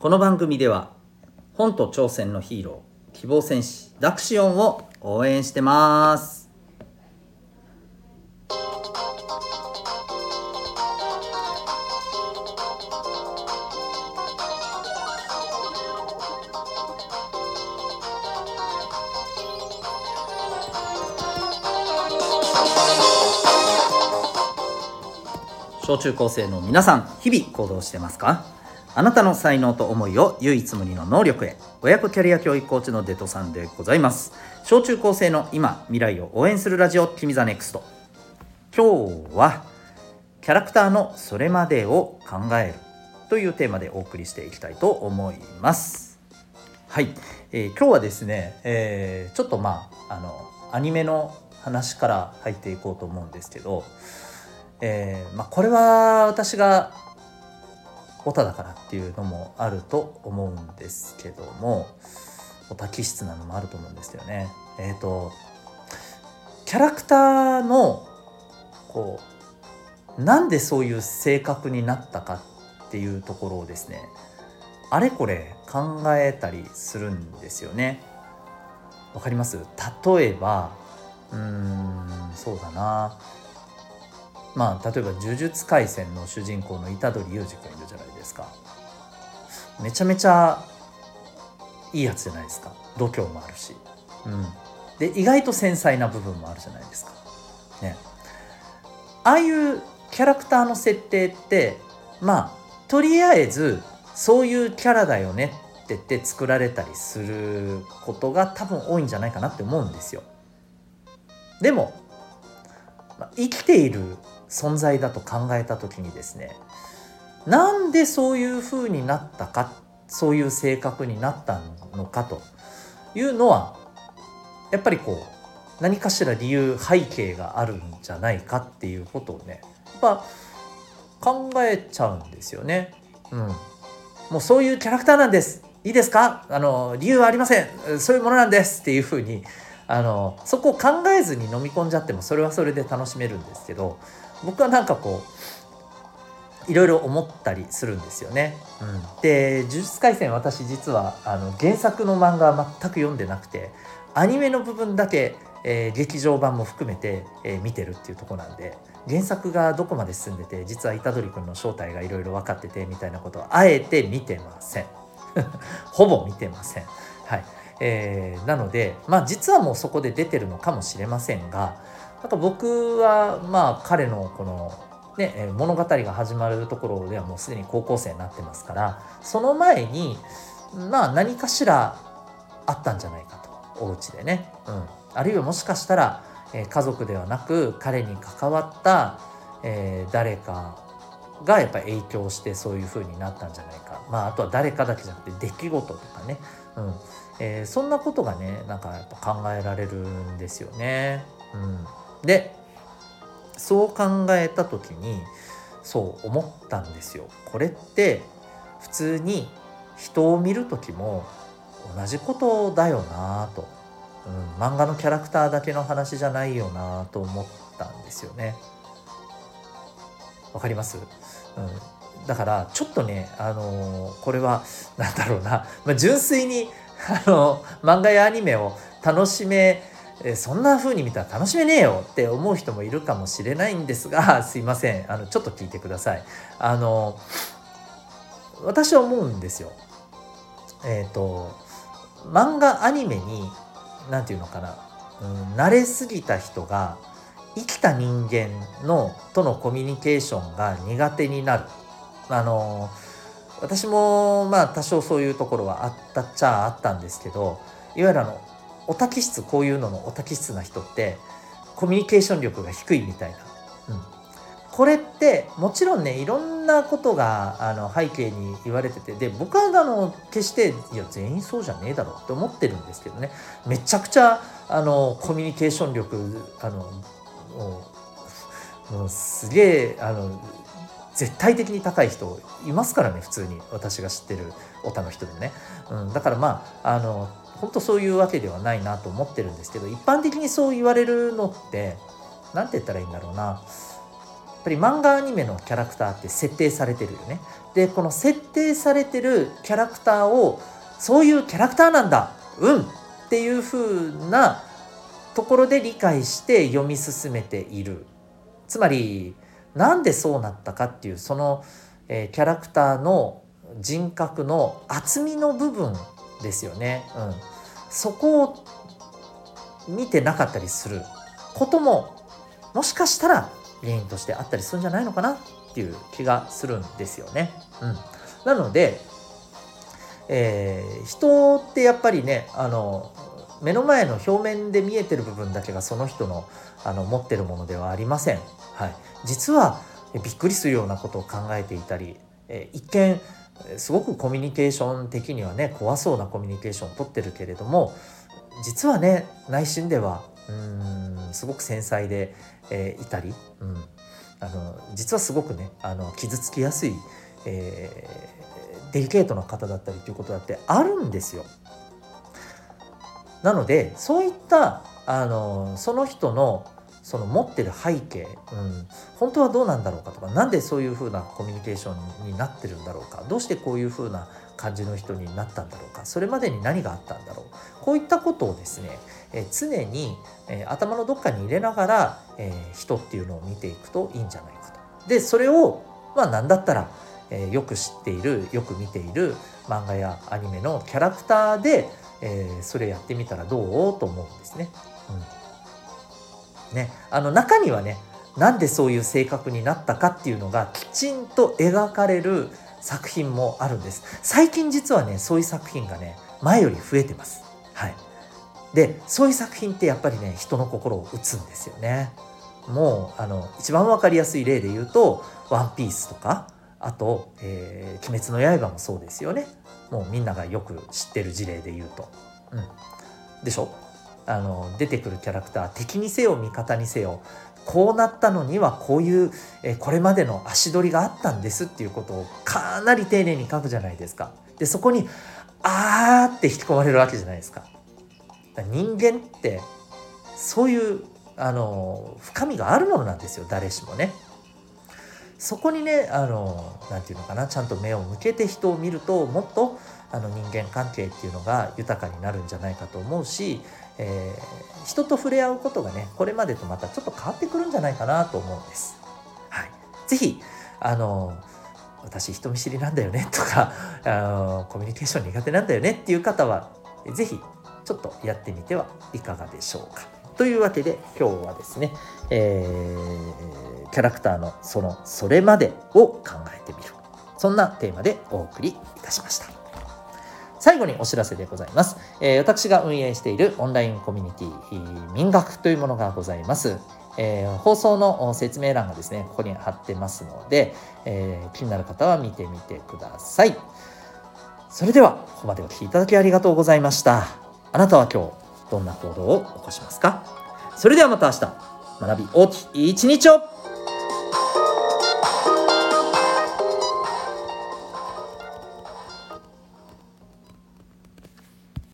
この番組では本と挑戦のヒーロー希望戦士ダクシオンを応援してます。小中高生の皆さん日々行動してますか？あなたの才能と思いを唯一無二の能力へ。親子キャリア教育コーチのデトさんでございます。小中高生の今未来を応援するラジオ君 the next。今日はキャラクターのそれまでを考えるというテーマでお送りしていきたいと思います。はい、えー、今日はですね、えー、ちょっとまああのアニメの話から入っていこうと思うんですけどえー、まあ、これは私がオタだからっていうのもあると思うんですけどもオタ気質なのもあると思うんですよね。えっ、ー、とキャラクターのこうなんでそういう性格になったかっていうところをですねあれこれ考えたりするんですよね。わかります？例えばうーんそうだなまあ例えば「呪術廻戦」の主人公の虎杖裕二君いるじゃないですか。めちゃめちゃいいやつじゃないですか。度胸もあるし、うん、で意外と繊細な部分もあるじゃないですか。ね。ああいうキャラクターの設定ってまあとりあえずそういうキャラだよねって言って作られたりすることが多分多いんじゃないかなって思うんですよ。でも生きている存在だと考えた時にですねなんでそういうふうになったかそういう性格になったのかというのはやっぱりこう何かしら理由背景があるんじゃないかっていうことをねやっぱ考えちゃうんですよね。うん、もうそういうキャラクターなんです。いいですか？あの理由はありません。そういうものなんですっていうふうにあのそこを考えずに飲み込んじゃってもそれはそれで楽しめるんですけど僕はなんかこういろいろ思ったりするんですよね。うん、で「呪術廻戦」私実はあの原作の漫画は全く読んでなくてアニメの部分だけ、えー、劇場版も含めて、えー、見てるっていうとこなんで原作がどこまで進んでて実は虎杖君の正体がいろいろ分かっててみたいなことはあえて見てません。ほぼ見てません。はいえー、なのでまあ実はもうそこで出てるのかもしれませんがなんか僕はまあ彼のこのね物語が始まるところではもうすでに高校生になってますからその前にまあ何かしらあったんじゃないかとお家でね、うん、あるいはもしかしたら、えー、家族ではなく彼に関わった、えー、誰かがやっぱり影響してそういう風になったんじゃないか。まああとは誰かだけじゃなくて出来事とかね、うん。えー、そんなことがねなんかやっぱ考えられるんですよね。うん。でそう考えた時にそう思ったんですよ。これって普通に人を見る時も同じことだよなと、うん、漫画のキャラクターだけの話じゃないよなと思ったんですよね。わかります、うん、だからちょっとね、あのー、これは 何だろうな、まあ、純粋に、あの漫画やアニメを楽しめえそんな風に見たら楽しめねえよって思う人もいるかもしれないんですが すいません。あのちょっと聞いてください。あの私は思うんですよ。えっ、ー、と漫画アニメに何て言うのかな、うん、慣れすぎた人が生きた人間のとのコミュニケーションが苦手になる。あの私もまあ多少そういうところはあったっちゃあったんですけどいわゆるあのオタ気質こういうののオタ気質な人ってコミュニケーション力が低いみたいな、うん、これってもちろんねいろんなことがあの背景に言われててで僕はあの決していや全員そうじゃねえだろうって思ってるんですけどね。めちゃくちゃあのコミュニケーション力あのもうすげえあの絶対的に高い人いますからね普通に。私が知ってるオタの人でね、うん、だからまああの本当そういうわけではないなと思ってるんですけど一般的にそう言われるのって何て言ったらいいんだろうな。やっぱり漫画アニメのキャラクターって設定されてるよね。でこの設定されてるキャラクターをそういうキャラクターなんだうんっていう風なところで理解して読み進めているつまりなんでそうなったかっていうその、えー、キャラクターの人格の厚みの部分ですよね。うん、そこを見てなかったりすることももしかしたら原因としてあったりするんじゃないのかなっていう気がするんですよね。うん、なので、えー、人ってやっぱりねあの目の前の表面で見えてる部分だけがその人のあの持ってるものではありません。はい、実はびっくりするようなことを考えていたり、え、一見すごくコミュニケーション的にはね怖そうなコミュニケーションをとってるけれども実はね内心ではうんすごく繊細で、えー、いたり、うん、あの実はすごくねあの傷つきやすい、えー、デリケートな方だったりということだってあるんですよ。なのでそういったあのその人のその持ってる背景、うん、本当はどうなんだろうかとか何でそういうふうなコミュニケーションになってるんだろうかどうしてこういうふうな感じの人になったんだろうかそれまでに何があったんだろうこういったことをですね、え常に、え頭のどっかに入れながら、え人っていうのを見ていくといいんじゃないかと。でそれをまあ何だったら、えよく知っているよく見ている漫画やアニメのキャラクターで、えそれやってみたらどう？と思うんですね。うん、ね。あの中にはねなんでそういう性格になったかっていうのがきちんと描かれる作品もあるんです。最近実はねそういう作品がね前より増えてます。はい。でそういう作品ってやっぱりね人の心を打つんですよね。もうあの一番分かりやすい例で言うと「ワンピースとかあと、えー「鬼滅の刃」もそうですよねもうみんながよく知ってる事例で言うと、うん、でしょ？あの出てくるキャラクター敵にせよ味方にせよこうなったのにはこういう、えこれまでの足取りがあったんですっていうことをかなり丁寧に書くじゃないですか。でそこにあーって引き込まれるわけじゃないですか。か人間ってそういうあの深みがあるものなんですよ誰しもね。そこにねあのなて言うのかなちゃんと目を向けて人を見るともっとあの人間関係っていうのが豊かになるんじゃないかと思うしえー、人と触れ合うことがねこれまでとまたちょっと変わってくるんじゃないかなと思うんです。はい、ぜひあの私人見知りなんだよねとか あのコミュニケーション苦手なんだよねっていう方はぜひちょっとやってみてはいかがでしょうか。というわけで今日はですね、えー、キャラクターのそのそれまでを考えてみるそんなテーマでお送りいたしました。最後にお知らせでございます。えー、私が運営しているオンラインコミュニティ民学というものがございます。えー、放送の説明欄がですね、ここに貼ってますので、えー、気になる方は見てみてください。それでは、ここまでお聴きいただきありがとうございました。あなたは今日、どんな行動を起こしますか？それではまた明日、学び大きい一日を。